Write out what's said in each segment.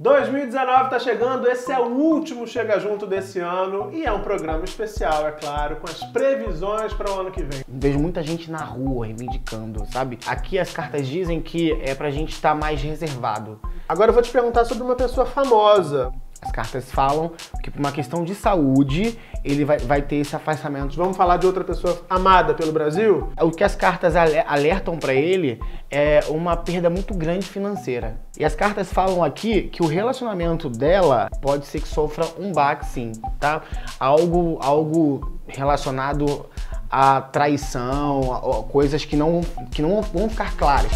2019 está chegando, esse é o último Chega Junto desse ano e é um programa especial, é claro, com as previsões para o ano que vem. Vejo muita gente na rua reivindicando, sabe? Aqui as cartas dizem que é pra gente estar mais reservado. Agora eu vou te perguntar sobre uma pessoa famosa. As cartas falam que por uma questão de saúde ele vai, vai ter esse afastamento. Vamos falar de outra pessoa amada pelo Brasil? O que as cartas ale- alertam para ele é uma perda muito grande financeira. E as cartas falam aqui que o relacionamento dela pode ser que sofra um baque, sim, tá? Algo, algo relacionado à traição, a- a coisas que não, que não vão ficar claras.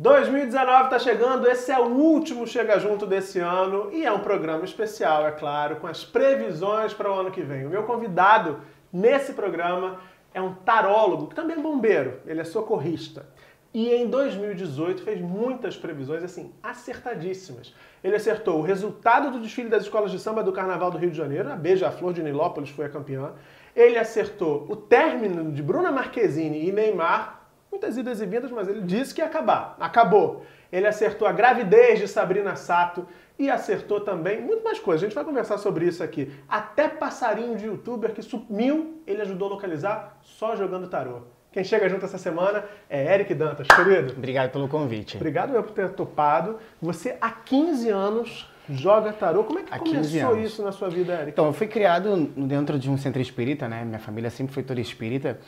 2019 está chegando, esse é o último Chega Junto desse ano e é um programa especial, é claro, com as previsões para o ano que vem. O meu convidado nesse programa é um tarólogo, que também é bombeiro, ele é socorrista. E em 2018 fez muitas previsões, assim, acertadíssimas. Ele acertou o resultado do desfile das escolas de samba do Carnaval do Rio de Janeiro, a Beija-Flor de Nilópolis foi a campeã. Ele acertou o término de Bruna Marquezine e Neymar, muitas idas e vindas, mas ele disse que ia acabar. Acabou. Ele acertou a gravidez de Sabrina Sato e acertou também muito mais coisas. A gente vai conversar sobre isso aqui. Até passarinho de youtuber que sumiu, ele ajudou a localizar só jogando tarô. Quem chega junto essa semana é Eric Dantas, querido. Obrigado pelo convite. Obrigado eu por ter topado. Você há 15 anos joga tarô. Como é que Há 15 começou anos. isso na sua vida, Eric? Então, eu fui criado dentro de um centro espírita, né? Minha família sempre foi toda espírita.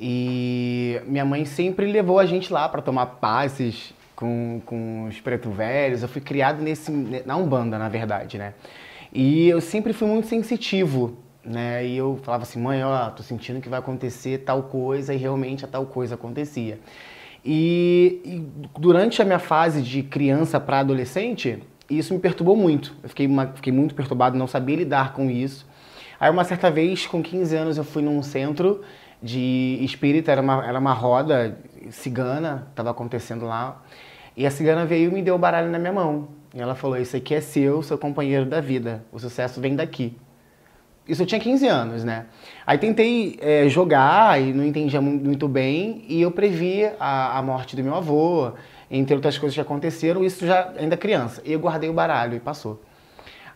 E minha mãe sempre levou a gente lá para tomar passes com, com os preto velhos. Eu fui criado nesse, na Umbanda, na verdade, né? E eu sempre fui muito sensitivo, né? E eu falava assim, mãe, ó, tô sentindo que vai acontecer tal coisa, e realmente a tal coisa acontecia. E, e durante a minha fase de criança para adolescente, isso me perturbou muito. Eu fiquei, uma- fiquei muito perturbado, não sabia lidar com isso. Aí uma certa vez, com 15 anos, eu fui num centro de espírita, era uma, era uma roda cigana, estava acontecendo lá. E a cigana veio e me deu o baralho na minha mão. E ela falou, isso aqui é seu, seu companheiro da vida. O sucesso vem daqui. Isso eu tinha 15 anos, né? Aí tentei é, jogar e não entendia mu- muito bem e eu previ a, a morte do meu avô, entre outras coisas que aconteceram, isso já ainda criança. E eu guardei o baralho e passou.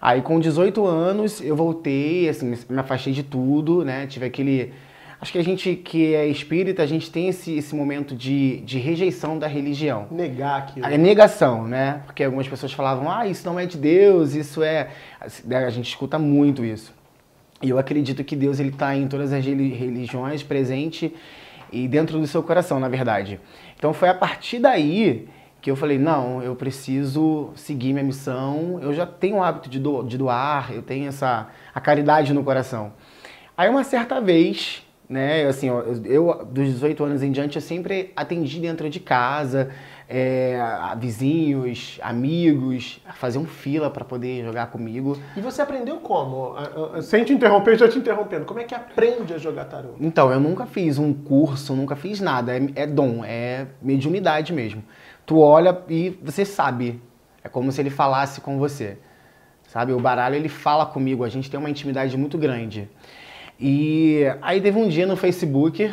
Aí com 18 anos eu voltei, assim, me afastei de tudo, né? Tive aquele... Acho que a gente que é espírita, a gente tem esse, esse momento de, de rejeição da religião. Negar aquilo. A negação, né? Porque algumas pessoas falavam, ah, isso não é de Deus, isso é. A gente escuta muito isso. E eu acredito que Deus ele está em todas as reli- religiões, presente e dentro do seu coração, na verdade. Então foi a partir daí que eu falei, não, eu preciso seguir minha missão. Eu já tenho o hábito de, do- de doar, eu tenho essa a caridade no coração. Aí uma certa vez, né, assim, ó, eu, eu, dos 18 anos em diante, eu sempre atendi dentro de casa, é, a vizinhos, amigos, faziam fila para poder jogar comigo. E você aprendeu como? Ah, ah, Sem te interromper, já te interrompendo. Como é que aprende a jogar tarô? Então, eu nunca fiz um curso, nunca fiz nada. É, é dom, é mediunidade mesmo. Tu olha e você sabe. É como se ele falasse com você. Sabe? O baralho, ele fala comigo. A gente tem uma intimidade muito grande. E aí teve um dia no Facebook,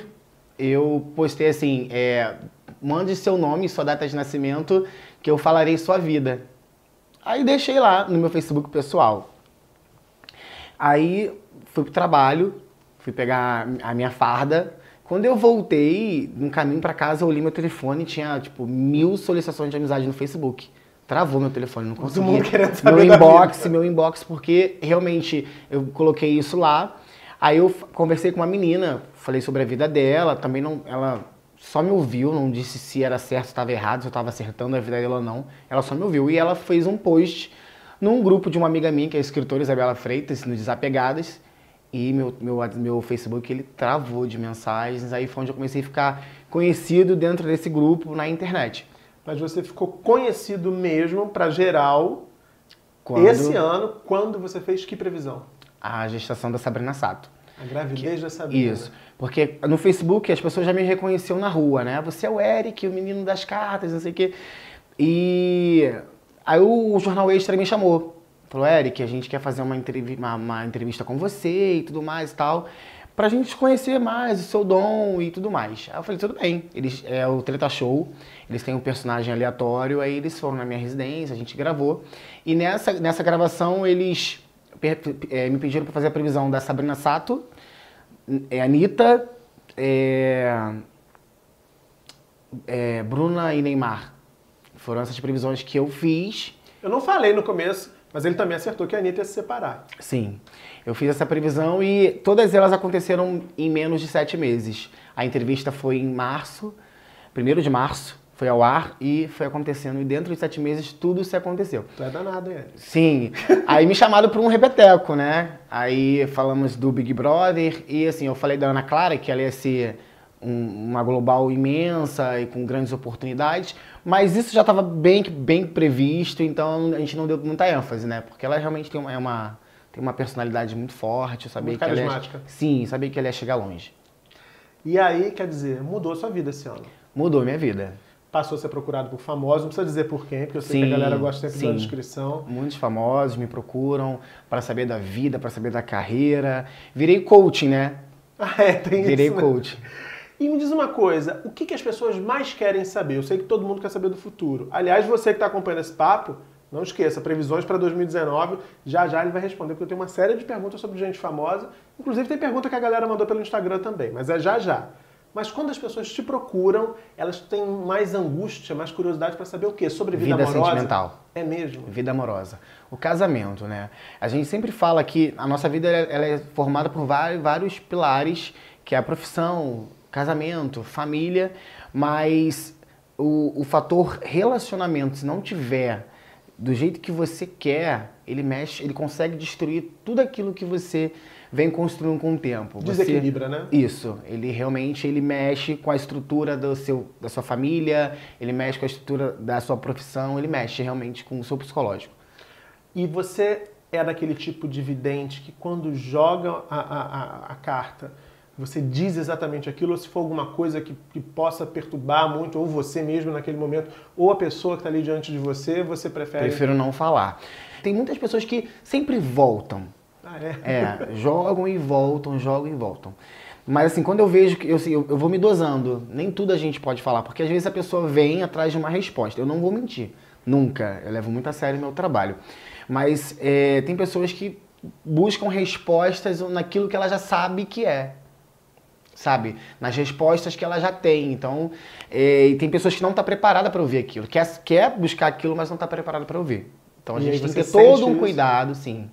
eu postei assim, é, mande seu nome sua data de nascimento que eu falarei sua vida. Aí deixei lá no meu Facebook pessoal. Aí fui pro trabalho, fui pegar a minha farda. Quando eu voltei, no caminho pra casa, eu olhei meu telefone e tinha, tipo, mil solicitações de amizade no Facebook. Travou meu telefone, não consegui. mundo querendo saber meu inbox, meu inbox, porque realmente eu coloquei isso lá. Aí eu conversei com uma menina, falei sobre a vida dela, também não, ela só me ouviu, não disse se era certo, se estava errado, se eu estava acertando a vida dela ou não. Ela só me ouviu e ela fez um post num grupo de uma amiga minha, que é a escritora Isabela Freitas, no Desapegadas, e meu, meu, meu Facebook ele travou de mensagens, aí foi onde eu comecei a ficar conhecido dentro desse grupo na internet. Mas você ficou conhecido mesmo pra geral Quando esse ano, quando você fez que previsão? A gestação da Sabrina Sato. A gravidez da Sabrina. Isso. Porque no Facebook as pessoas já me reconheciam na rua, né? Você é o Eric, o menino das cartas, não sei o quê. E aí o Jornal Extra me chamou. Falou, Eric, a gente quer fazer uma, entrevi- uma- uma entrevista com você e tudo mais e tal. pra gente conhecer mais o seu dom e tudo mais. Aí eu falei, tudo bem. Eles, é o Treta Show, eles têm um personagem aleatório, aí eles foram na minha residência, a gente gravou. E nessa, nessa gravação eles me pediram para fazer a previsão da Sabrina Sato, é, Anitta, é, é, Bruna e Neymar. Foram essas previsões que eu fiz. Eu não falei no começo, mas ele também acertou que a Anitta ia se separar. Sim. Eu fiz essa previsão e todas elas aconteceram em menos de sete meses. A entrevista foi em março, primeiro de março, foi ao ar e foi acontecendo. E dentro de sete meses tudo se aconteceu. Tu é danado, hein? Sim. Aí me chamaram para um repeteco, né? Aí falamos do Big Brother e assim, eu falei da Ana Clara que ela ia ser um, uma global imensa e com grandes oportunidades, mas isso já estava bem, bem previsto, então a gente não deu muita ênfase, né? Porque ela realmente tem uma, é uma tem uma personalidade muito forte, sabia muito que carismática. ela ia, sim, sabia que ela ia chegar longe. E aí, quer dizer, mudou a sua vida esse ano? Mudou minha vida. Passou a ser procurado por famosos, não precisa dizer por quem, porque eu sei sim, que a galera gosta sempre sim. da descrição. Muitos famosos me procuram para saber da vida, para saber da carreira. Virei coaching, né? Ah, é, tem Virei isso. Virei coaching. E me diz uma coisa, o que, que as pessoas mais querem saber? Eu sei que todo mundo quer saber do futuro. Aliás, você que está acompanhando esse papo, não esqueça, previsões para 2019, já já ele vai responder, porque eu tenho uma série de perguntas sobre gente famosa. Inclusive tem pergunta que a galera mandou pelo Instagram também, mas é já já. Mas quando as pessoas te procuram, elas têm mais angústia, mais curiosidade para saber o quê? Sobre vida, vida amorosa? sentimental. É mesmo? Vida amorosa. O casamento, né? A gente sempre fala que a nossa vida ela é formada por vários, vários pilares, que é a profissão, casamento, família, mas o, o fator relacionamento, se não tiver do jeito que você quer, ele mexe, ele consegue destruir tudo aquilo que você vem construindo com o tempo. Desequilibra, você, né? Isso. Ele realmente ele mexe com a estrutura do seu, da sua família, ele mexe com a estrutura da sua profissão, ele mexe realmente com o seu psicológico. E você é daquele tipo de vidente que quando joga a, a, a, a carta você diz exatamente aquilo, ou se for alguma coisa que, que possa perturbar muito, ou você mesmo naquele momento, ou a pessoa que está ali diante de você, você prefere. Prefiro não falar. Tem muitas pessoas que sempre voltam. Ah, é? É, jogam e voltam, jogam e voltam. Mas assim, quando eu vejo que eu, assim, eu, eu vou me dosando, nem tudo a gente pode falar, porque às vezes a pessoa vem atrás de uma resposta. Eu não vou mentir, nunca. Eu levo muito a sério o meu trabalho. Mas é, tem pessoas que buscam respostas naquilo que ela já sabe que é sabe? Nas respostas que ela já tem. Então, é, e tem pessoas que não estão tá preparadas para ouvir aquilo. Quer, quer buscar aquilo, mas não está preparada para ouvir. Então a gente tem que ter todo um isso? cuidado, sim.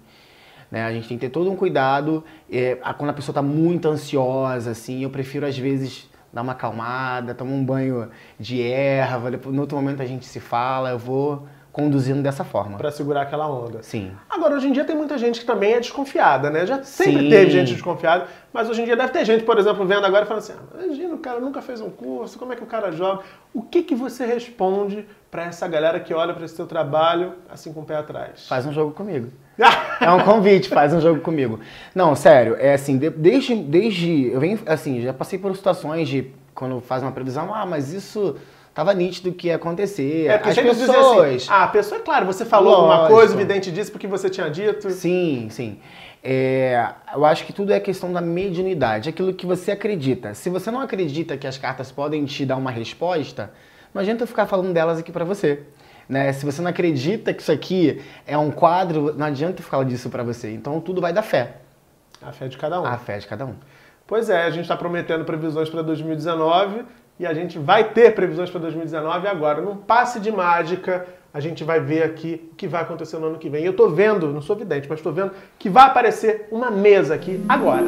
Né? A gente tem que ter todo um cuidado. É, quando a pessoa está muito ansiosa, assim, eu prefiro às vezes dar uma acalmada, tomar um banho de erva, depois, no outro momento a gente se fala, eu vou conduzindo dessa forma. Para segurar aquela onda. Sim. Agora, hoje em dia tem muita gente que também é desconfiada, né? Já sempre Sim. teve gente desconfiada, mas hoje em dia deve ter gente, por exemplo, vendo agora e falando assim: ah, imagina, o cara nunca fez um curso, como é que o cara joga? O que, que você responde para essa galera que olha para esse seu trabalho assim com o pé atrás? Faz um jogo comigo. É um convite, faz um jogo comigo. Não, sério, é assim, desde, desde. Eu venho, assim, já passei por situações de quando faz uma previsão, ah, mas isso tava nítido que ia acontecer. É, porque As assim, pessoas. Assim, ah, a pessoa, é claro, você falou Lógico. alguma coisa, o vidente disse porque você tinha dito. Sim, sim. É, eu acho que tudo é questão da mediunidade, aquilo que você acredita. Se você não acredita que as cartas podem te dar uma resposta, não adianta eu ficar falando delas aqui para você. Né? Se você não acredita que isso aqui é um quadro, não adianta eu falar disso para você. Então tudo vai da fé. A fé de cada um. A fé de cada um. Pois é, a gente está prometendo previsões para 2019 e a gente vai ter previsões para 2019 agora. Num passe de mágica, a gente vai ver aqui o que vai acontecer no ano que vem. Eu estou vendo, não sou vidente, mas estou vendo que vai aparecer uma mesa aqui agora.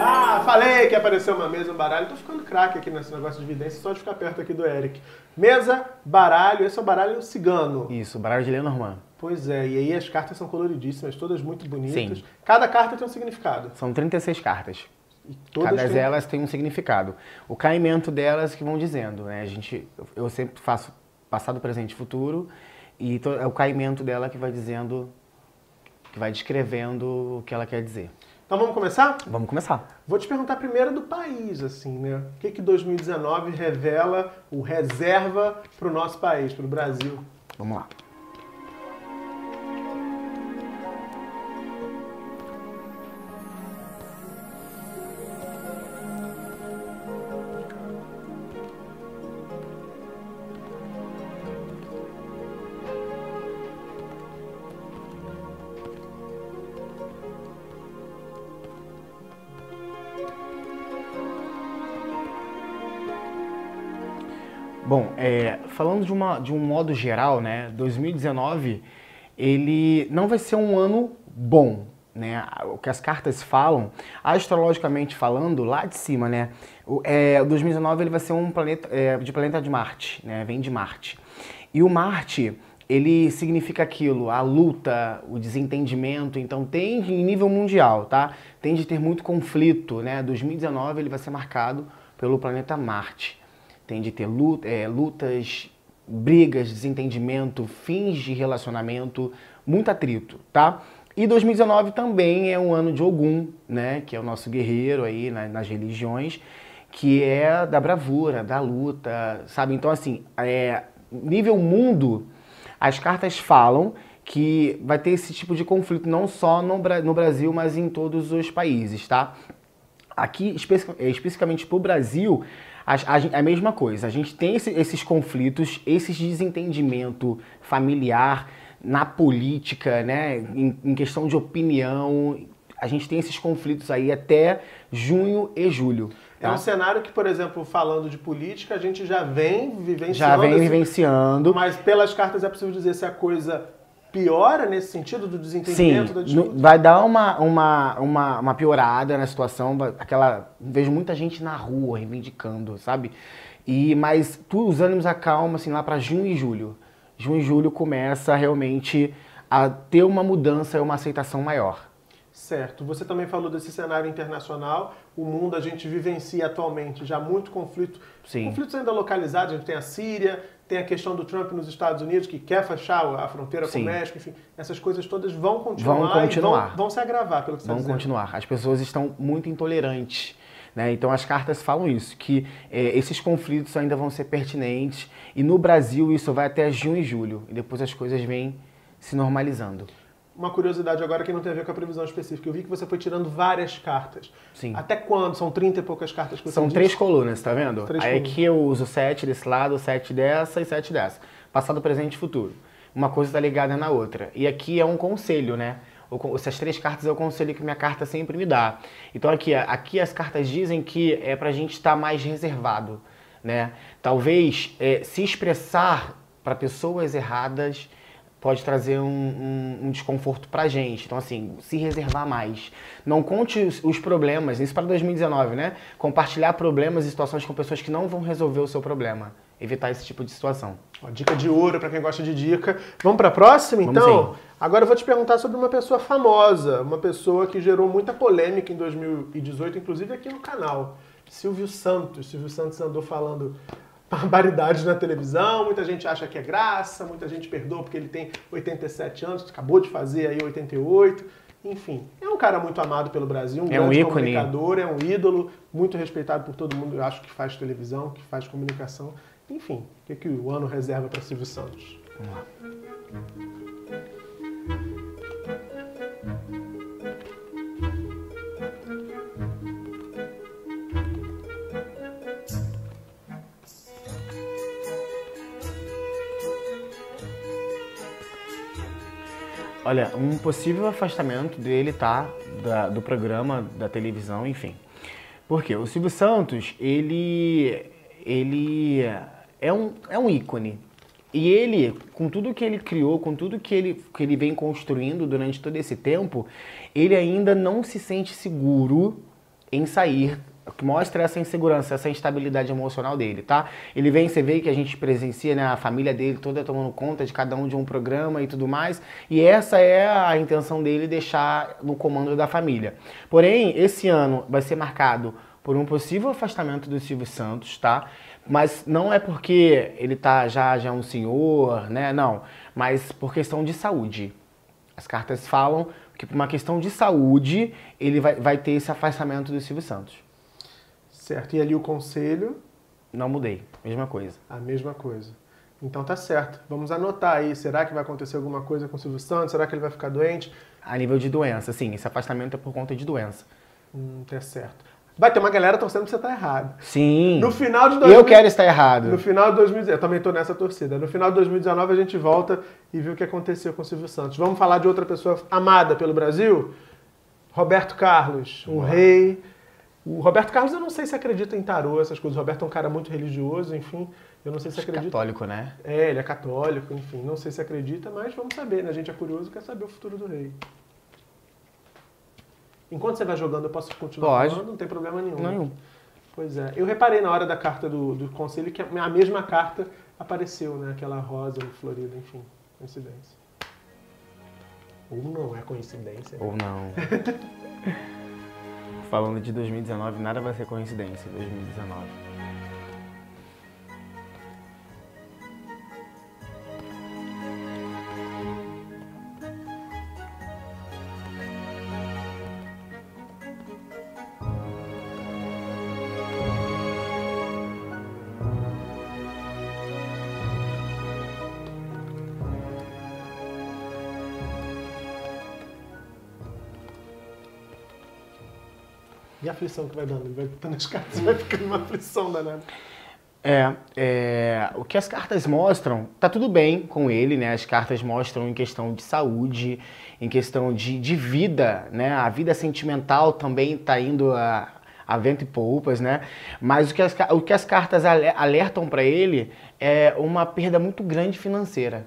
Ah, falei que ia aparecer uma mesa, um baralho. Estou ficando craque aqui nesse negócio de vidência, só de ficar perto aqui do Eric. Mesa, baralho, esse é o baralho cigano. Isso, baralho de Lenormand. Pois é, e aí as cartas são coloridíssimas, todas muito bonitas. Sim. Cada carta tem um significado. São 36 cartas. Cada têm... elas têm um significado. O caimento delas que vão dizendo, né? A gente, eu sempre faço passado, presente e futuro, e é o caimento dela que vai dizendo, que vai descrevendo o que ela quer dizer. Então vamos começar? Vamos começar. Vou te perguntar primeiro do país, assim, né? O que que 2019 revela, o reserva para o nosso país, para o Brasil? Vamos lá. Bom, é, falando de, uma, de um modo geral, né, 2019 ele não vai ser um ano bom, né? O que as cartas falam, astrologicamente falando, lá de cima, né? O é, 2019 ele vai ser um planeta é, de planeta de Marte, né? Vem de Marte. E o Marte ele significa aquilo, a luta, o desentendimento, então tem em nível mundial, tá? Tem de ter muito conflito, né? 2019 ele vai ser marcado pelo planeta Marte tem de ter é, lutas, brigas, desentendimento, fins de relacionamento, muito atrito, tá? E 2019 também é um ano de Ogum, né? Que é o nosso guerreiro aí nas, nas religiões, que é da bravura, da luta, sabe? Então, assim, é, nível mundo, as cartas falam que vai ter esse tipo de conflito não só no, no Brasil, mas em todos os países, tá? Aqui, especificamente para o Brasil, a, a, a, mesma coisa. A gente tem esse, esses conflitos, esse desentendimento familiar na política, né? Em, em, questão de opinião. A gente tem esses conflitos aí até junho e julho. Tá? É um cenário que, por exemplo, falando de política, a gente já vem vivenciando. Já vem vivenciando. Mas pelas cartas é possível dizer se a coisa piora nesse sentido do desentendimento Sim, da disputa? vai dar uma, uma, uma, uma piorada na situação, aquela vejo muita gente na rua reivindicando, sabe? E mas tu, os ânimos acalmam assim lá para junho e julho. Junho e julho começa realmente a ter uma mudança e uma aceitação maior. Certo. Você também falou desse cenário internacional. O mundo a gente vivencia atualmente já muito conflito. Sim. Conflitos ainda localizados. A gente tem a Síria, tem a questão do Trump nos Estados Unidos, que quer fechar a fronteira Sim. com o México, enfim, essas coisas todas vão continuar, vão continuar. Vão, vão, se agravar, pelo que você Vão tá continuar. As pessoas estão muito intolerantes. Né? Então as cartas falam isso, que é, esses conflitos ainda vão ser pertinentes e no Brasil isso vai até junho e julho e depois as coisas vêm se normalizando uma curiosidade agora que não tem a ver com a previsão específica. Eu vi que você foi tirando várias cartas. Sim. Até quando? São 30 e poucas cartas que você São disse? três colunas, tá vendo? Três Aí colunas. aqui eu uso sete desse lado, sete dessa e sete dessa. Passado, presente e futuro. Uma coisa está ligada na outra. E aqui é um conselho, né? Essas três cartas é o conselho que minha carta sempre me dá. Então aqui, aqui as cartas dizem que é pra gente estar tá mais reservado, né? Talvez é, se expressar para pessoas erradas pode trazer um, um, um desconforto pra gente. Então, assim, se reservar mais. Não conte os, os problemas, isso para 2019, né? Compartilhar problemas e situações com pessoas que não vão resolver o seu problema. Evitar esse tipo de situação. Ó, dica de ouro para quem gosta de dica. Vamos para a próxima, Vamos então? sim. Agora eu vou te perguntar sobre uma pessoa famosa, uma pessoa que gerou muita polêmica em 2018, inclusive aqui no canal. Silvio Santos. Silvio Santos andou falando barbaridades na televisão, muita gente acha que é graça, muita gente perdoa porque ele tem 87 anos, acabou de fazer aí 88. Enfim, é um cara muito amado pelo Brasil, um é grande um comunicador, é um ídolo, muito respeitado por todo mundo, eu acho que faz televisão, que faz comunicação. Enfim, o que, que o ano reserva para Silvio Santos? Vamos Olha, um possível afastamento dele, tá? Da, do programa, da televisão, enfim. Por quê? O Silvio Santos, ele, ele é, um, é um ícone. E ele, com tudo que ele criou, com tudo que ele, que ele vem construindo durante todo esse tempo, ele ainda não se sente seguro em sair que mostra essa insegurança, essa instabilidade emocional dele, tá? Ele vem, você vê que a gente presencia, né, a família dele toda tomando conta de cada um de um programa e tudo mais, e essa é a intenção dele deixar no comando da família. Porém, esse ano vai ser marcado por um possível afastamento do Silvio Santos, tá? Mas não é porque ele tá já já um senhor, né? Não, mas por questão de saúde. As cartas falam que por uma questão de saúde ele vai, vai ter esse afastamento do Silvio Santos. Certo. E ali o conselho? Não mudei. Mesma coisa. A mesma coisa. Então tá certo. Vamos anotar aí. Será que vai acontecer alguma coisa com o Silvio Santos? Será que ele vai ficar doente? A nível de doença, sim. Esse afastamento é por conta de doença. Hum, tá certo. Vai ter uma galera torcendo pra você tá errado. Sim. No final de 2000... Eu quero estar errado. No final de 2019, eu também tô nessa torcida. No final de 2019 a gente volta e vê o que aconteceu com o Silvio Santos. Vamos falar de outra pessoa amada pelo Brasil? Roberto Carlos, o rei o Roberto Carlos, eu não sei se acredita em tarô, essas coisas. O Roberto é um cara muito religioso, enfim. Eu não sei se acredita. Católico, né? É, ele é católico, enfim, não sei se acredita, mas vamos saber, né? A gente é curioso e quer saber o futuro do rei. Enquanto você vai jogando, eu posso continuar Pode. falando, não tem problema nenhum. Nenhum. Pois é. Eu reparei na hora da carta do, do conselho que a mesma carta apareceu, né? Aquela rosa florida, enfim, coincidência. Ou não é coincidência. né? Ou não. Falando de 2019, nada vai ser coincidência. 2019. Aflição que vai dando? Vai botando as cartas vai ficando uma aflição danada. É, é, o que as cartas mostram, tá tudo bem com ele, né? As cartas mostram em questão de saúde, em questão de, de vida, né? A vida sentimental também tá indo a, a vento e poupas, né? Mas o que as, o que as cartas ale- alertam para ele é uma perda muito grande financeira,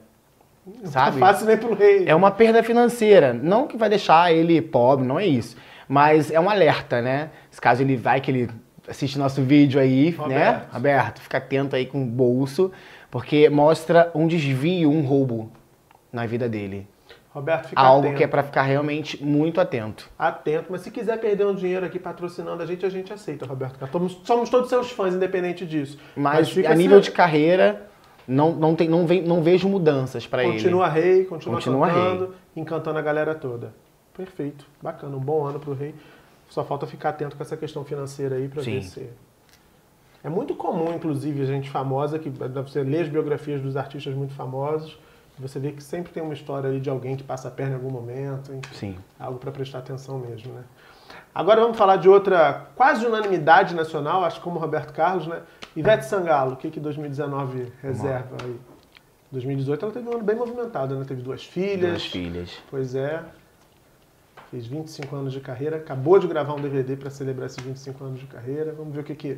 Não sabe? tá fácil nem pro rei. É uma perda financeira, não que vai deixar ele pobre, não é isso. Mas é um alerta, né? Se caso ele vai que ele assiste nosso vídeo aí, né? Roberto. Aberto, fica atento aí com o bolso, porque mostra um desvio, um roubo na vida dele. Roberto, fica Algo atento. que é pra ficar realmente muito atento. Atento, mas se quiser perder um dinheiro aqui patrocinando a gente, a gente aceita, Roberto. Somos, somos todos seus fãs, independente disso. Mas, fica a assim, nível de carreira, não, não, tem, não, vem, não vejo mudanças pra ele. Continua rei, continua, Continua cantando, encantando a galera toda. Perfeito, bacana, um bom ano pro rei. Só falta ficar atento com essa questão financeira aí pra ver se. É muito comum, inclusive, a gente famosa, que você lê as biografias dos artistas muito famosos, você vê que sempre tem uma história aí de alguém que passa a perna em algum momento, enfim. Sim. Algo para prestar atenção mesmo, né? Agora vamos falar de outra quase unanimidade nacional, acho que como o Roberto Carlos, né? Ivete Sangalo, o que que 2019 reserva aí? 2018 ela teve um ano bem movimentado, né? Teve duas filhas. Duas filhas. Pois é. Fez 25 anos de carreira, acabou de gravar um DVD para celebrar esses 25 anos de carreira. Vamos ver o que que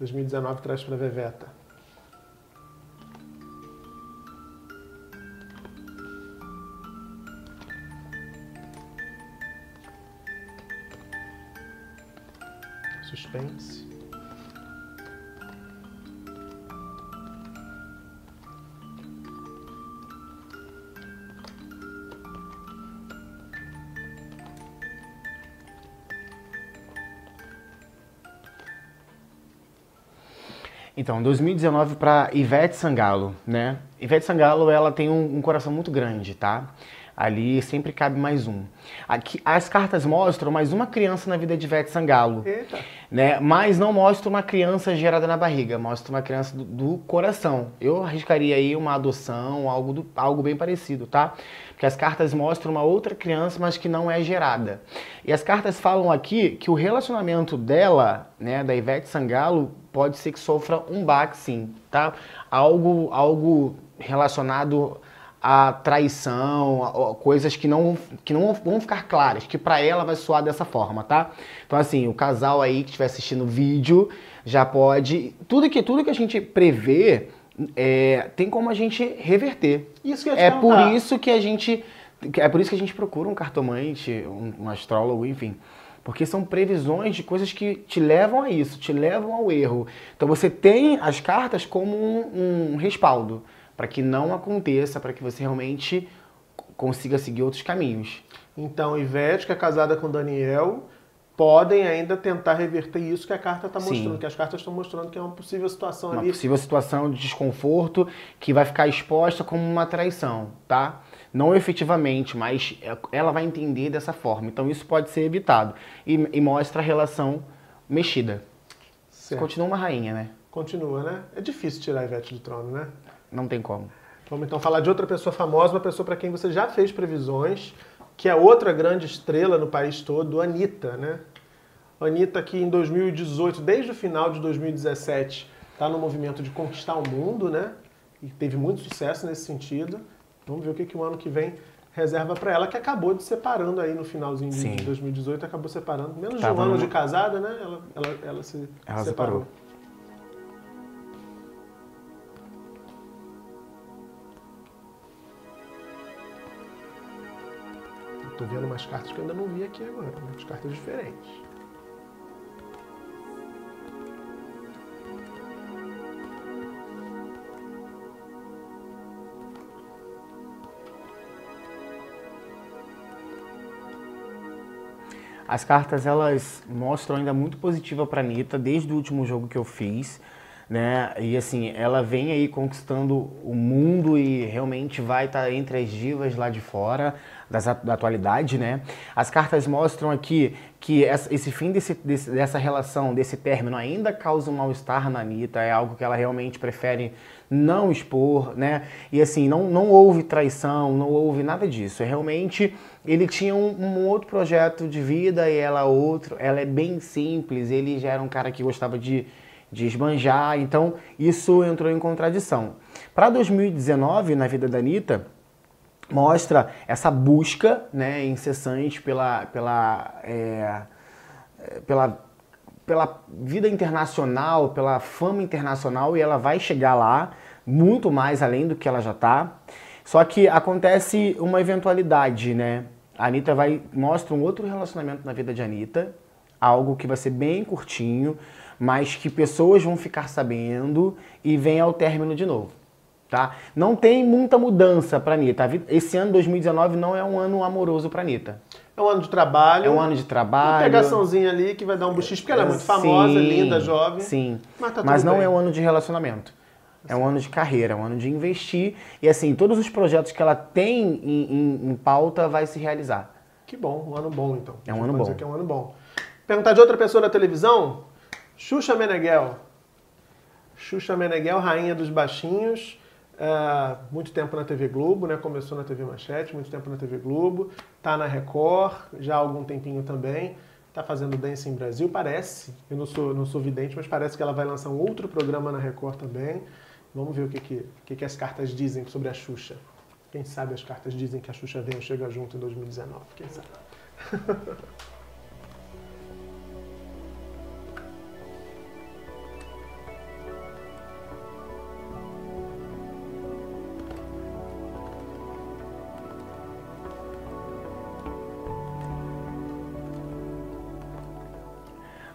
2019 traz para Veveta. Suspense. Então, 2019 para Ivete Sangalo, né? Ivete Sangalo, ela tem um, um coração muito grande, tá? Ali sempre cabe mais um. Aqui, as cartas mostram mais uma criança na vida de Ivete Sangalo, Eita. né? Mas não mostra uma criança gerada na barriga, mostra uma criança do, do coração. Eu arriscaria aí uma adoção, algo, do- algo bem parecido, tá? Porque as cartas mostram uma outra criança, mas que não é gerada. E as cartas falam aqui que o relacionamento dela, né, da Ivete Sangalo, pode ser que sofra um baque, sim, tá? Algo, algo relacionado traição, a- a coisas que não, que não vão ficar claras, que pra ela vai soar dessa forma, tá? Então assim, o casal aí que estiver assistindo o vídeo já pode, tudo que tudo que a gente prevê é, tem como a gente reverter. Isso que eu te É por isso que a gente é por isso que a gente procura um cartomante, um, um astrólogo, enfim. Porque são previsões de coisas que te levam a isso, te levam ao erro. Então você tem as cartas como um, um respaldo para que não aconteça, para que você realmente consiga seguir outros caminhos. Então, Ivete, que é casada com Daniel, podem ainda tentar reverter isso que a carta está Sim. mostrando, que as cartas estão mostrando que é uma possível situação Uma ali. possível situação de desconforto que vai ficar exposta como uma traição, tá? Não efetivamente, mas é- ela vai entender dessa forma. Então isso pode ser evitado. E, e mostra a relação mexida. Certo. Continua uma rainha, né? Continua, né? É difícil tirar a Ivete do trono, né? Não tem como. Vamos então falar de outra pessoa famosa, uma pessoa para quem você já fez previsões, que é outra grande estrela no país todo, Anitta, né? Anitta que em 2018, desde o final de 2017, está no movimento de conquistar o mundo, né? E teve muito sucesso nesse sentido. Vamos ver o que, que o ano que vem reserva para ela, que acabou de separando aí no finalzinho de Sim. 2018, acabou separando. Menos de Tava um ano numa- de casada, né? Ela, ela, ela se Ela separou. separou. Tô vendo umas cartas que eu ainda não vi aqui agora, umas cartas diferentes. As cartas elas mostram ainda muito positiva para Anitta desde o último jogo que eu fiz, né? E assim, ela vem aí conquistando o mundo e realmente vai estar tá entre as divas lá de fora das, da atualidade, né? As cartas mostram aqui que esse fim desse, desse, dessa relação, desse término, ainda causa um mal-estar na Anitta, é algo que ela realmente prefere não expor, né? E assim, não, não houve traição, não houve nada disso. É realmente ele tinha um, um, outro projeto de vida e ela outro. Ela é bem simples, ele já era um cara que gostava de, de esbanjar, então isso entrou em contradição. Para 2019, na vida da Anitta, mostra essa busca né, incessante pela, pela, é, pela, pela vida internacional, pela fama internacional, e ela vai chegar lá muito mais além do que ela já está. Só que acontece uma eventualidade, né? A Anitta vai mostra um outro relacionamento na vida de Anitta, algo que vai ser bem curtinho, mas que pessoas vão ficar sabendo e vem ao término de novo tá? Não tem muita mudança para Anitta. Esse ano 2019 não é um ano amoroso para Anitta. É um ano de trabalho. É um ano de trabalho. Uma pegaçãozinha ali que vai dar um buchiche, porque ela é muito famosa, sim, linda, jovem. Sim. Mas, tá mas não bem. é um ano de relacionamento. É um ano de carreira, é um ano de investir. E assim, todos os projetos que ela tem em, em, em pauta vai se realizar. Que bom, um ano bom então. É um ano bom. Que é um ano bom. Perguntar de outra pessoa da televisão? Xuxa Meneghel. Xuxa Meneghel, rainha dos baixinhos. Uh, muito tempo na TV Globo, né? Começou na TV Manchete, muito tempo na TV Globo, tá na Record, já há algum tempinho também, tá fazendo Dance em Brasil, parece, eu não sou, não sou vidente, mas parece que ela vai lançar um outro programa na Record também. Vamos ver o que, que, que, que as cartas dizem sobre a Xuxa. Quem sabe as cartas dizem que a Xuxa vem ou chega junto em 2019, quem sabe.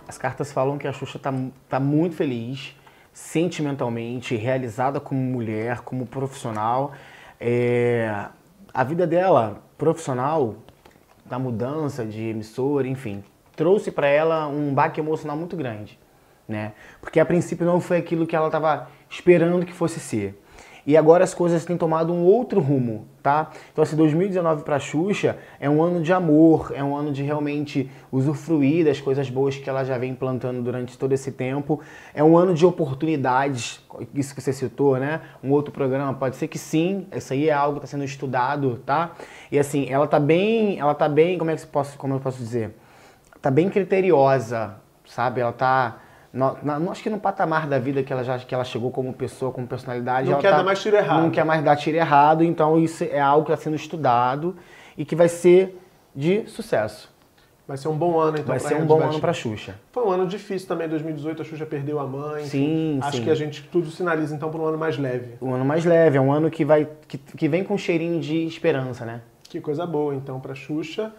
As cartas falam que a Xuxa está tá muito feliz, sentimentalmente, realizada como mulher, como profissional. É, a vida dela, profissional, da mudança de emissora, enfim, trouxe para ela um baque emocional muito grande, né? Porque a princípio não foi aquilo que ela estava esperando que fosse ser. E agora as coisas têm tomado um outro rumo, tá? Então, assim, 2019 para Xuxa é um ano de amor, é um ano de realmente usufruir das coisas boas que ela já vem plantando durante todo esse tempo. É um ano de oportunidades, isso que você citou, né? Um outro programa, pode ser que sim, isso aí é algo que está sendo estudado, tá? E assim, ela tá bem, ela tá bem, como é que eu posso, como eu posso dizer? Tá bem criteriosa, sabe? Ela tá no, na, acho que no patamar da vida que ela já que ela chegou como pessoa, como personalidade. Não quer tá, dar mais tiro errado. Não quer mais dar tiro errado, então isso é algo que está sendo estudado e que vai ser de sucesso. Vai ser um bom ano, então. Vai ser um bom ano para a Xuxa. Foi um ano difícil também, 2018, a Xuxa perdeu a mãe. Sim, Acho sim. que a gente tudo sinaliza então para um ano mais leve. Um ano mais leve, é um ano que vai que, que vem com um cheirinho de esperança, né? Que coisa boa, então, para Xuxa.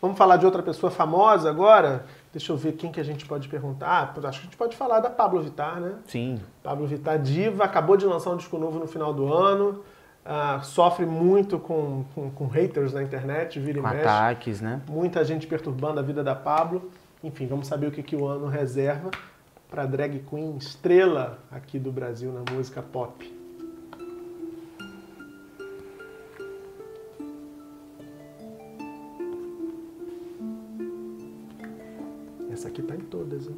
Vamos falar de outra pessoa famosa agora? Deixa eu ver quem que a gente pode perguntar. Ah, acho que a gente pode falar da Pablo Vittar, né? Sim. Pablo Vittar, diva, acabou de lançar um disco novo no final do ano. Uh, sofre muito com, com, com, haters na internet, vira com e mexe. ataques, né? Muita gente perturbando a vida da Pablo. Enfim, vamos saber o que, que o ano reserva para drag queen estrela aqui do Brasil na música pop. Todas, hein?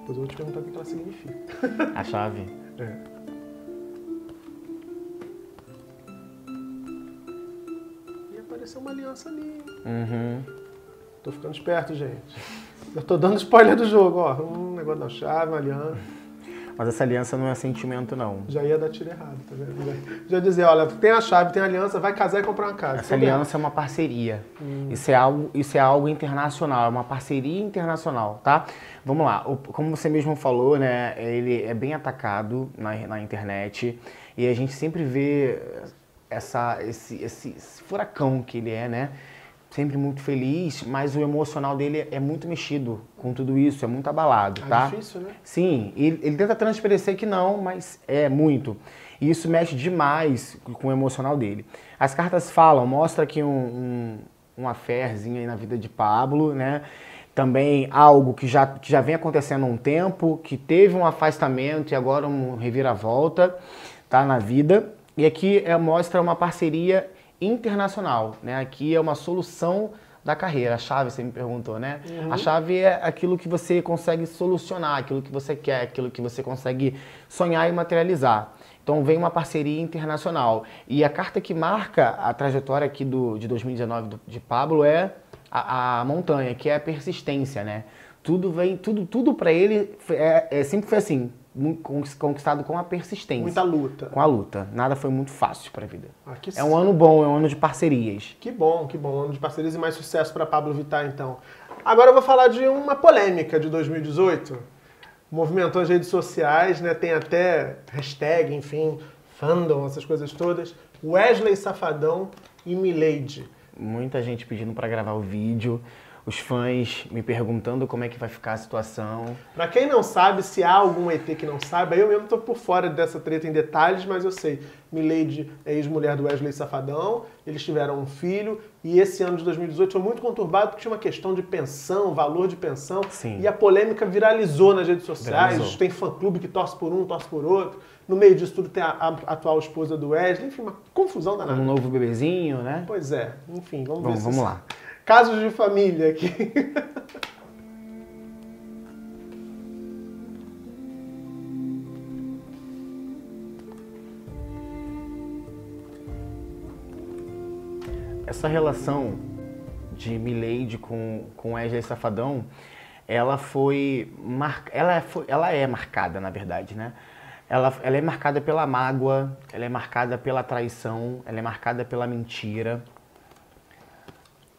Depois eu vou te perguntar o que ela significa. A chave? É. E apareceu uma aliança ali. Uhum. Tô ficando esperto, gente. Eu tô dando spoiler do jogo, ó. Um negócio da chave, uma aliança. Mas essa aliança não é sentimento, não. Já ia dar tiro errado, tá vendo? Já dizer, olha, tem a chave, tem a aliança, vai casar e comprar uma casa. Essa aliança é uma parceria. Hum. Isso, é algo, isso é algo internacional, é uma parceria internacional, tá? Vamos lá, como você mesmo falou, né, ele é bem atacado na, na internet e a gente sempre vê essa, esse, esse furacão que ele é, né? Sempre muito feliz, mas o emocional dele é muito mexido com tudo isso, é muito abalado, É tá? difícil, né? Sim, ele, ele tenta transparecer que não, mas é muito. E isso mexe demais com o emocional dele. As cartas falam, mostra aqui um, um, um aí na vida de Pablo, né? Também algo que já, que já vem acontecendo há um tempo, que teve um afastamento e agora um reviravolta, tá? Na vida. E aqui é, mostra uma parceria internacional, né? Aqui é uma solução da carreira. A chave, você me perguntou, né? A chave é aquilo que você consegue solucionar, aquilo que você quer, aquilo que você consegue sonhar e materializar. Então vem uma parceria internacional. E a carta que marca a trajetória aqui do, de 2019 do- de Pablo é a, a montanha, que é a persistência, né? Tudo vem, tudo, tudo para ele é, é- sempre foi assim, conquistado com a persistência, Muita luta. com a luta. Nada foi muito fácil para a vida. Ah, É um ano bom, é um ano de parcerias. Que bom, que bom. Ano de parcerias e mais sucesso para Pablo Vittar, então. Agora eu vou falar de uma polêmica de 2018. Movimentou as redes sociais, né? Tem até hashtag, enfim, fandom, essas coisas todas. Wesley Safadão e Milady. Muita gente pedindo para gravar o vídeo, os fãs me perguntando como é que vai ficar a situação. Pra quem não sabe, se há algum ET que não sabe, eu mesmo tô por fora dessa treta em detalhes, mas eu sei. Milady é ex-mulher do Wesley Safadão, eles tiveram um filho, e esse ano de 2018 foi muito conturbado porque tinha uma questão de pensão, valor de pensão, Sim. e a polêmica viralizou nas redes sociais. Viralizou. Tem fã-clube que torce por um, torce por outro. No meio disso tudo tem a, a atual esposa do Wesley, enfim, uma confusão danada. Um novo bebezinho, né? Pois é, enfim, vamos ver Bom, se vamos lá. Casos de família aqui. Essa relação de Milady com, com Wesley Safadão, ela foi, mar... ela, foi ela é marcada, na verdade, né? Ela, ela é marcada pela mágoa, ela é marcada pela traição, ela é marcada pela mentira.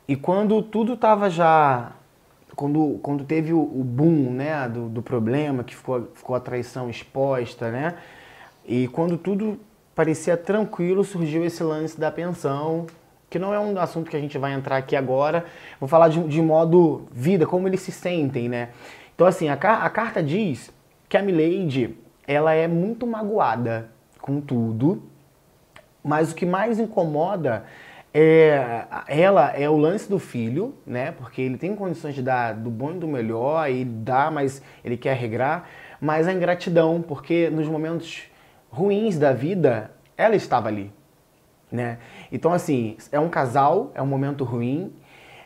E quando tudo estava já. Quando, quando teve o, o boom né, do, do problema, que ficou, ficou a traição exposta, né? E quando tudo parecia tranquilo, surgiu esse lance da pensão, que não é um assunto que a gente vai entrar aqui agora. Vou falar de, de modo vida, como eles se sentem, né? Então, assim, a, a carta diz que a Milady, ela é muito magoada com tudo, mas o que mais incomoda é ela é o lance do filho, né? Porque ele tem condições de dar do bom e do melhor, e dá, mas ele quer regrar, mas a ingratidão, porque nos momentos ruins da vida, ela estava ali, né? Então assim, é um casal, é um momento ruim,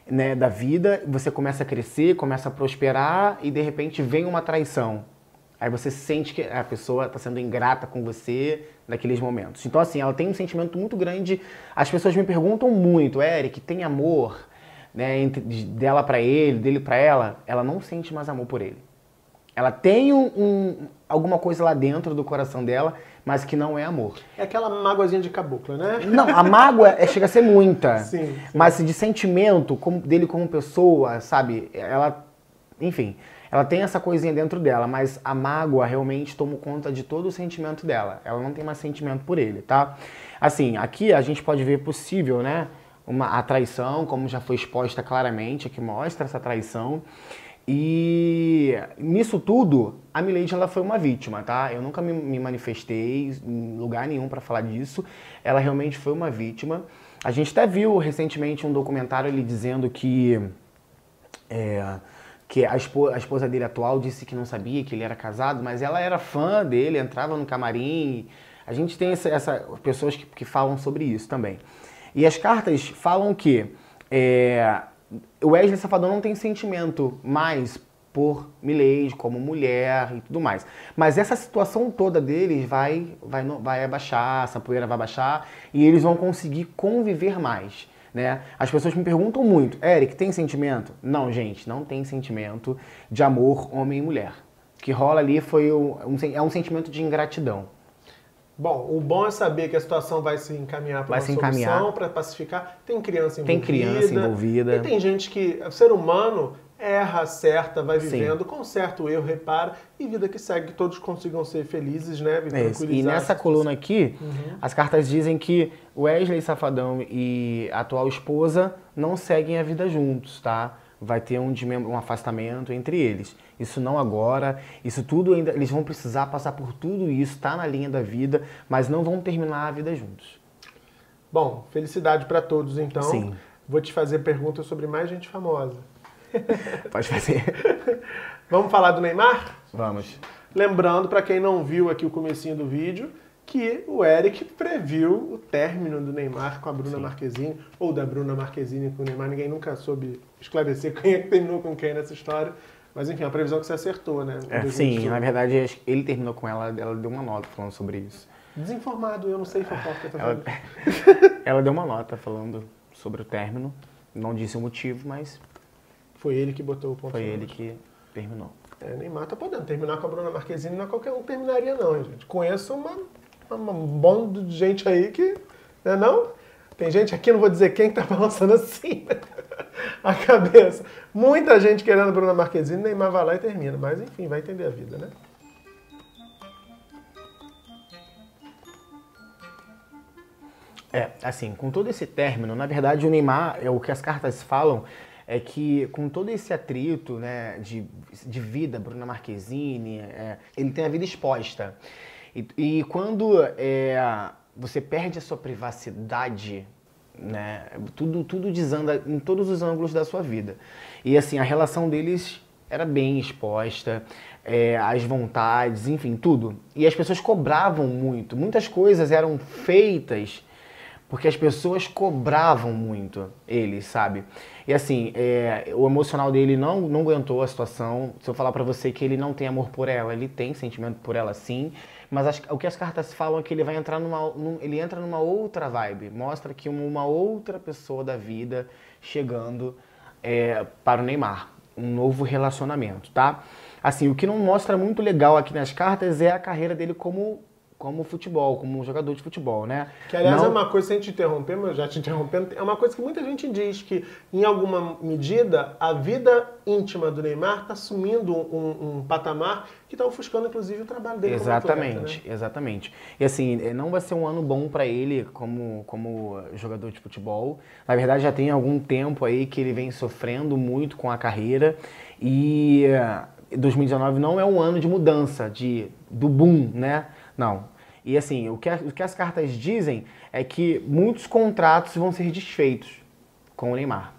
né, da vida, você começa a crescer, começa a prosperar e de repente vem uma traição. Aí você sente que a pessoa está sendo ingrata com você naqueles momentos. Então, assim, ela tem um sentimento muito grande. As pessoas me perguntam muito, Eric, tem amor né, entre, de- dela para ele, dele para ela? Ela não sente mais amor por ele. Ela tem um, um- alguma coisa lá dentro do coração dela, mas que não é amor. É aquela mágoazinha de caboclo, né? Não, a mágoa é, chega a ser muita. Sim, sim. Mas de sentimento como- dele como pessoa, sabe? Ela, enfim, ela tem essa coisinha dentro dela, mas a mágoa realmente toma conta de todo o sentimento dela. Ela não tem mais sentimento por ele, tá? Assim, aqui a gente pode ver possível, né? Uma, a traição, como já foi exposta claramente, aqui mostra essa traição. E nisso tudo, a Milady ela foi uma vítima, tá? Eu nunca me, me manifestei em lugar nenhum para falar disso. Ela realmente foi uma vítima. A gente até viu recentemente um documentário ele dizendo que é, que a, espo- a esposa dele atual disse que não sabia que ele era casado, mas ela era fã dele, entrava no camarim. A gente tem essa, essa- pessoas que, que falam sobre isso também. E as cartas falam que é, o Wesley Safadão não tem sentimento mais por Milady como mulher e tudo mais. Mas essa situação toda deles vai, vai, vai abaixar, essa poeira vai abaixar e eles vão conseguir conviver mais. Né? As pessoas me perguntam muito, Eric, tem sentimento? Não, gente, não tem sentimento de amor homem e mulher. O que rola ali foi um, sen- é um sentimento de ingratidão. Bom, o bom é saber que a situação vai se encaminhar para uma se encaminhar. solução, para pacificar. Tem criança Tem envolvida. criança envolvida. E tem gente que... O ser humano, erra, acerta, vai vivendo, Sim. conserta o erro, repara e vida que segue, que todos consigam ser felizes, né? É e nessa coluna aqui, uhum. as cartas dizem que Wesley Safadão e a atual esposa não seguem a vida juntos, tá? Vai ter um, um afastamento entre eles. Isso não agora, isso tudo ainda. Eles vão precisar passar por tudo isso, tá na linha da vida, mas não vão terminar a vida juntos. Bom, felicidade para todos então. Sim. Vou te fazer perguntas sobre mais gente famosa. Pode fazer. Vamos falar do Neymar? Vamos. Lembrando, para quem não viu aqui o comecinho do vídeo, que o Eric previu o término do Neymar com a Bruna Sim. Marquezine, ou da Bruna Marquezine com o Neymar. Ninguém nunca soube esclarecer quem é que terminou com quem nessa história. Mas enfim, a previsão que você acertou, né? É, sim, na verdade ele terminou com ela, ela deu uma nota falando sobre isso. Desinformado, eu não sei fofoca. Tá ela, ela deu uma nota falando sobre o término, não disse o motivo, mas foi ele que botou o ponto Foi ele que terminou. É, Neymar tá podendo terminar com a Bruna Marquezine, não é qualquer um terminaria não, gente. Conheço uma, uma, um bom de gente aí que, né, não? Tem gente aqui, não vou dizer quem, que tá balançando assim a cabeça. Muita gente querendo Bruna Marquezine, Neymar vai lá e termina. Mas enfim, vai entender a vida, né? É, assim, com todo esse término, na verdade o Neymar, é o que as cartas falam, é que com todo esse atrito né, de, de vida, Bruna Marquezine, é, ele tem a vida exposta. E, e quando é, você perde a sua privacidade, né, tudo, tudo desanda em todos os ângulos da sua vida. E assim, a relação deles era bem exposta, é, as vontades, enfim, tudo. E as pessoas cobravam muito. Muitas coisas eram feitas porque as pessoas cobravam muito ele, sabe? E assim, é, o emocional dele não, não aguentou a situação. Se eu falar para você que ele não tem amor por ela, ele tem sentimento por ela sim, mas as, o que as cartas falam é que ele vai entrar numa, num, ele entra numa outra vibe, mostra que uma outra pessoa da vida chegando é, para o Neymar, um novo relacionamento, tá? Assim, o que não mostra muito legal aqui nas cartas é a carreira dele como como futebol, como um jogador de futebol, né? Que aliás Não... é uma coisa, sem te interromper, mas já te interrompendo, é uma coisa que muita gente diz que, em alguma medida, a vida íntima do Neymar está assumindo um, um, patamar que está ofuscando, inclusive, o trabalho dele Exatamente, atleta, né? exatamente. E assim, é, não vai ser um ano bom para ele como, como jogador de futebol. Na verdade, já tem algum tempo aí que ele vem sofrendo muito com a carreira e 2019 eh, não é um ano de mudança, de, do boom, né? Não. E assim, o que, o que as cartas dizem é que muitos contratos vão ser desfeitos com o Neymar.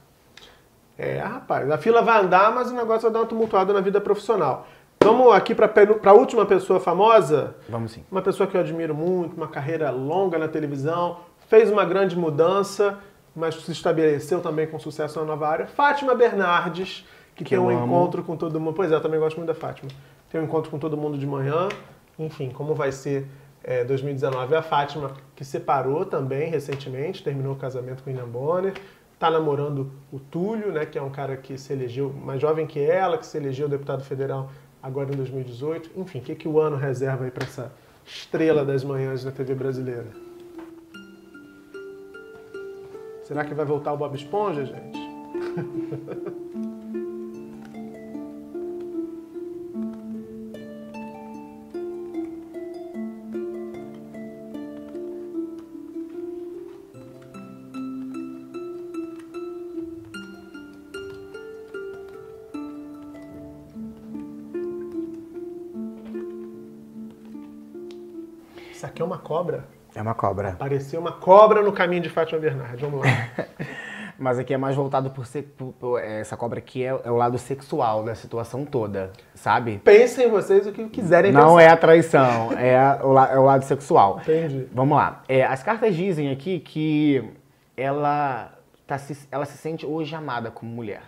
É, rapaz, a fila vai andar, mas o negócio vai dar uma tumultuada na vida profissional. Vamos aqui para a última pessoa famosa. Vamos sim. Uma pessoa que eu admiro muito, uma carreira longa na televisão, fez uma grande mudança, mas se estabeleceu também com sucesso na nova área. Fátima Bernardes, que, que tem um amo. encontro com todo mundo. Pois é, eu também gosto muito da Fátima. Tem um encontro com todo mundo de manhã enfim, como vai ser é, 2019. A Fátima, que separou também recentemente, terminou o casamento com William Bonner, está namorando o Túlio, né, que é um cara que se elegeu, mais jovem que ela, que se elegeu deputado federal agora em 2018. Enfim, o que, que o ano reserva aí para essa estrela das manhãs na TV brasileira? Será que vai voltar o Bob Esponja, gente? cobra. É uma cobra. Apareceu uma cobra no caminho de Fátima Bernardes. Vamos lá. Mas aqui é mais voltado por, ser, por, por essa cobra aqui é, é, o lado sexual da situação toda, sabe? Pensem vocês o que quiserem Não pensar. é a traição, é, o, é o lado sexual. Entendi. Vamos lá. É, as cartas dizem aqui que ela, tá se, ela se sente hoje amada como mulher.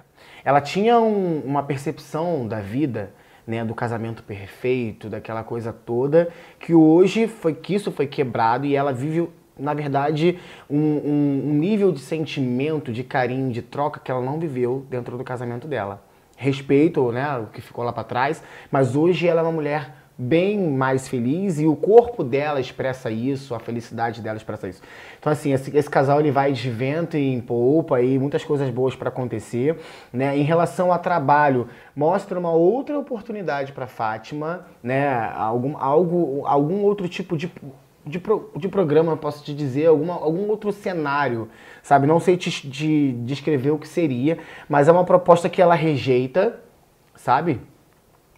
Ela tinha um, uma percepção da vida né, do casamento perfeito, daquela coisa toda, que hoje foi que isso foi quebrado e ela vive, na verdade, um, um, um nível de sentimento, de carinho, de troca que ela não viveu dentro do casamento dela. Respeito, né, o que ficou lá para trás, mas hoje ela é uma mulher bem mais feliz e o corpo dela expressa isso, a felicidade dela expressa isso. Então assim, esse, esse casal ele vai de vento em polpa e muitas coisas boas para acontecer, né? Em relação a trabalho, mostra uma outra oportunidade para Fátima, né? Algum, algo, algum outro tipo de de, pro, de programa, posso te dizer, alguma, algum outro cenário, sabe? Não sei te, te descrever o que seria, mas é uma proposta que ela rejeita, sabe?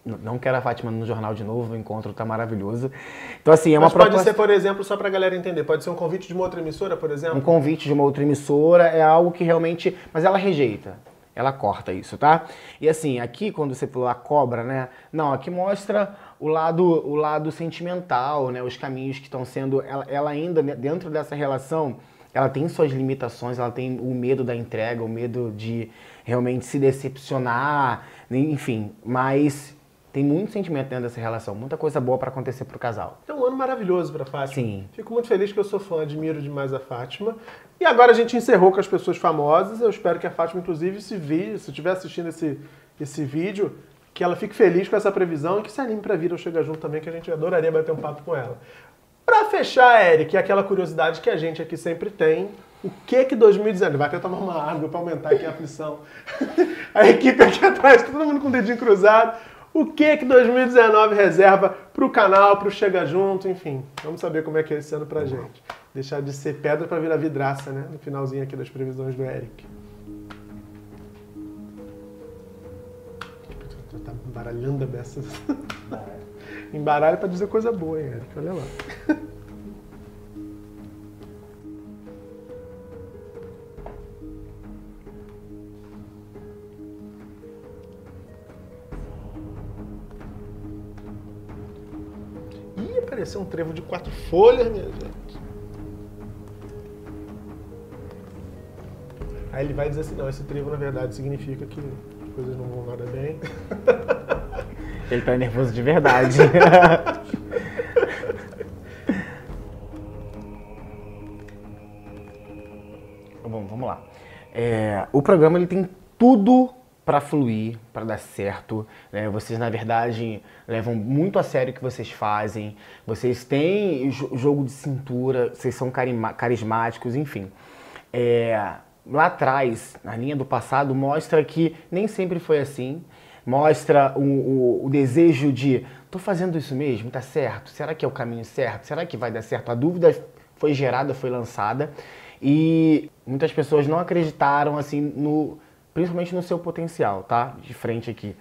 Não quero a Fátima no jornal de novo, o encontro tá maravilhoso. Então, assim, é uma Mas pode proposta... ser, por exemplo, só pra galera entender, pode ser um convite de uma outra emissora, por exemplo? Um convite de uma outra emissora é algo que realmente. Mas ela rejeita. Ela corta isso, tá? E assim, aqui, quando você falou a cobra, né? Não, aqui mostra o lado, o lado sentimental, né? Os caminhos que estão sendo. Ela, ela ainda, né, dentro dessa relação, ela tem suas limitações, ela tem o medo da entrega, o medo de realmente se decepcionar, enfim. Mas tem muito sentimento dentro dessa relação, muita coisa boa para acontecer pro casal. É um ano maravilhoso pra Fátima. Sim. Fico muito feliz que eu sou fã, admiro demais a Fátima. E agora a gente encerrou com as pessoas famosas. Eu espero que a Fátima, inclusive, se vi, se estiver assistindo esse, esse vídeo, que ela fique feliz com essa previsão e que se anime para vir ao Chega Junto também, que a gente adoraria bater um papo com ela. Para fechar, Eric, aquela curiosidade que a gente aqui sempre tem, o que que 2019... Vai até tomar uma água para aumentar aqui a aflição. a equipe aqui atrás, todo mundo com o dedinho cruzado. O que que 2019 reserva para o canal, para o Chega Junto, enfim. Vamos saber como é que é esse ano pra gente. Deixar de ser pedra para virar vidraça, né? No finalzinho aqui das previsões do Eric. Tá embaralhando a beça. Embaralha para dizer coisa boa, hein, Eric? Olha lá. Apareceu um trevo de quatro folhas, minha gente. Aí ele vai dizer assim, não, esse trevo na verdade significa que as coisas não vão nada bem. Ele tá nervoso de verdade. Bom, vamos lá. É, o programa ele tem tudo para fluir, para dar certo. Né? Vocês, na verdade, levam muito a sério o que vocês fazem. Vocês têm jo- jogo de cintura, vocês são carismáticos, enfim. É, lá atrás, na linha do passado, mostra que nem sempre foi assim. Mostra o, o- o desejo de, tô fazendo isso mesmo, tá certo? Será que é o caminho certo? Será que vai dar certo? A dúvida foi gerada, foi lançada. E muitas pessoas não acreditaram assim no, principalmente no seu potencial, tá? De frente aqui,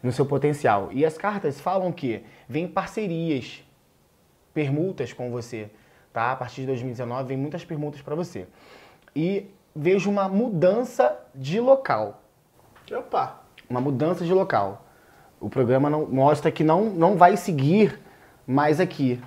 no seu potencial. E as cartas falam que vem parcerias, permutas com você, tá? A partir de 2019 vem muitas permutas para você. E vejo uma mudança de local, Opa! uma mudança de local. O programa não, mostra que não, não vai seguir mais aqui.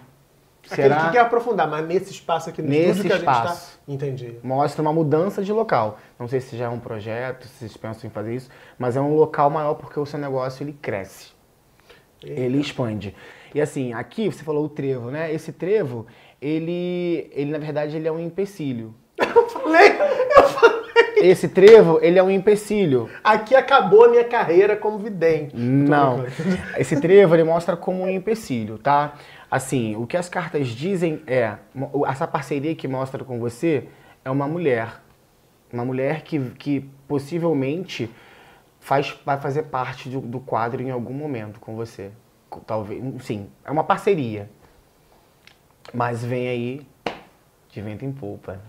Aquele Será? que quer aprofundar, mas nesse espaço aqui no Nesse que a gente espaço. tá. Entendi. mostra uma mudança de local. Não sei se já é um projeto, se vocês pensam em fazer isso, mas é um local maior porque o seu negócio ele cresce, ele expande. E assim, aqui você falou o trevo, né? Esse trevo, ele, ele na verdade ele é um empecilho. Eu falei, eu falei. Esse trevo, ele é um empecilho. Aqui acabou a minha carreira como vidente. Não. Esse trevo ele mostra como um empecilho, tá? Assim, o que as cartas dizem é, essa parceria que mostra com você é uma mulher. Uma mulher que, que possivelmente faz, vai fazer parte do, do quadro em algum momento com você. Talvez, sim, é uma parceria. Mas vem aí de vento em polpa.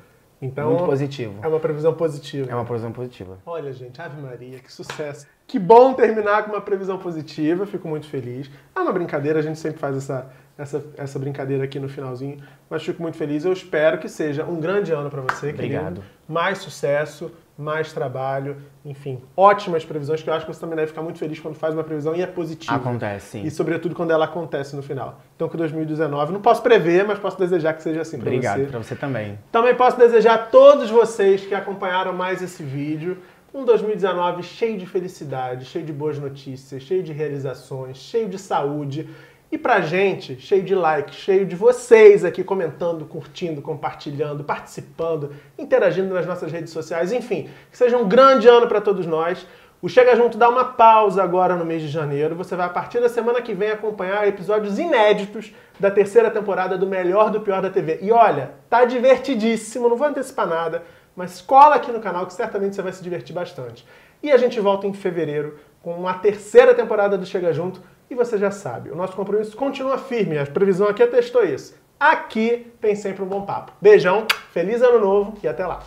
Então, Muito positivo. é uma previsão positiva. É uma previsão positiva. Olha, gente, Ave Maria, que sucesso. Que bom terminar com uma previsão positiva, fico muito feliz. É uma brincadeira, a gente sempre faz essa, essa, essa brincadeira aqui no finalzinho, mas fico muito feliz. Eu espero que seja um grande ano para você, querido. Obrigado. Mais sucesso, mais trabalho, enfim, ótimas previsões, que eu acho que você também deve ficar muito feliz quando faz uma previsão e é positiva. Acontece, sim. E sobretudo quando ela acontece no final. Então que 2019, não posso prever, mas posso desejar que seja assim para Obrigado você. pra você também. Também posso desejar a todos vocês que acompanharam mais esse vídeo um 2019 cheio de felicidade, cheio de boas notícias, cheio de realizações, cheio de saúde. E pra gente, cheio de likes, cheio de vocês aqui comentando, curtindo, compartilhando, participando, interagindo nas nossas redes sociais, enfim, que seja um grande ano para todos nós. O Chega Junto dá uma pausa agora no mês de janeiro. Você vai, a partir da semana que vem, acompanhar episódios inéditos da terceira temporada do Melhor do Pior da TV. E olha, tá divertidíssimo, não vou antecipar nada, mas cola aqui no canal que certamente você vai se divertir bastante. E a gente volta em fevereiro com a terceira temporada do Chega Junto. E você já sabe, o nosso compromisso continua firme, a previsão aqui é atestou isso. É aqui tem sempre um bom papo. Beijão, feliz ano novo e até lá.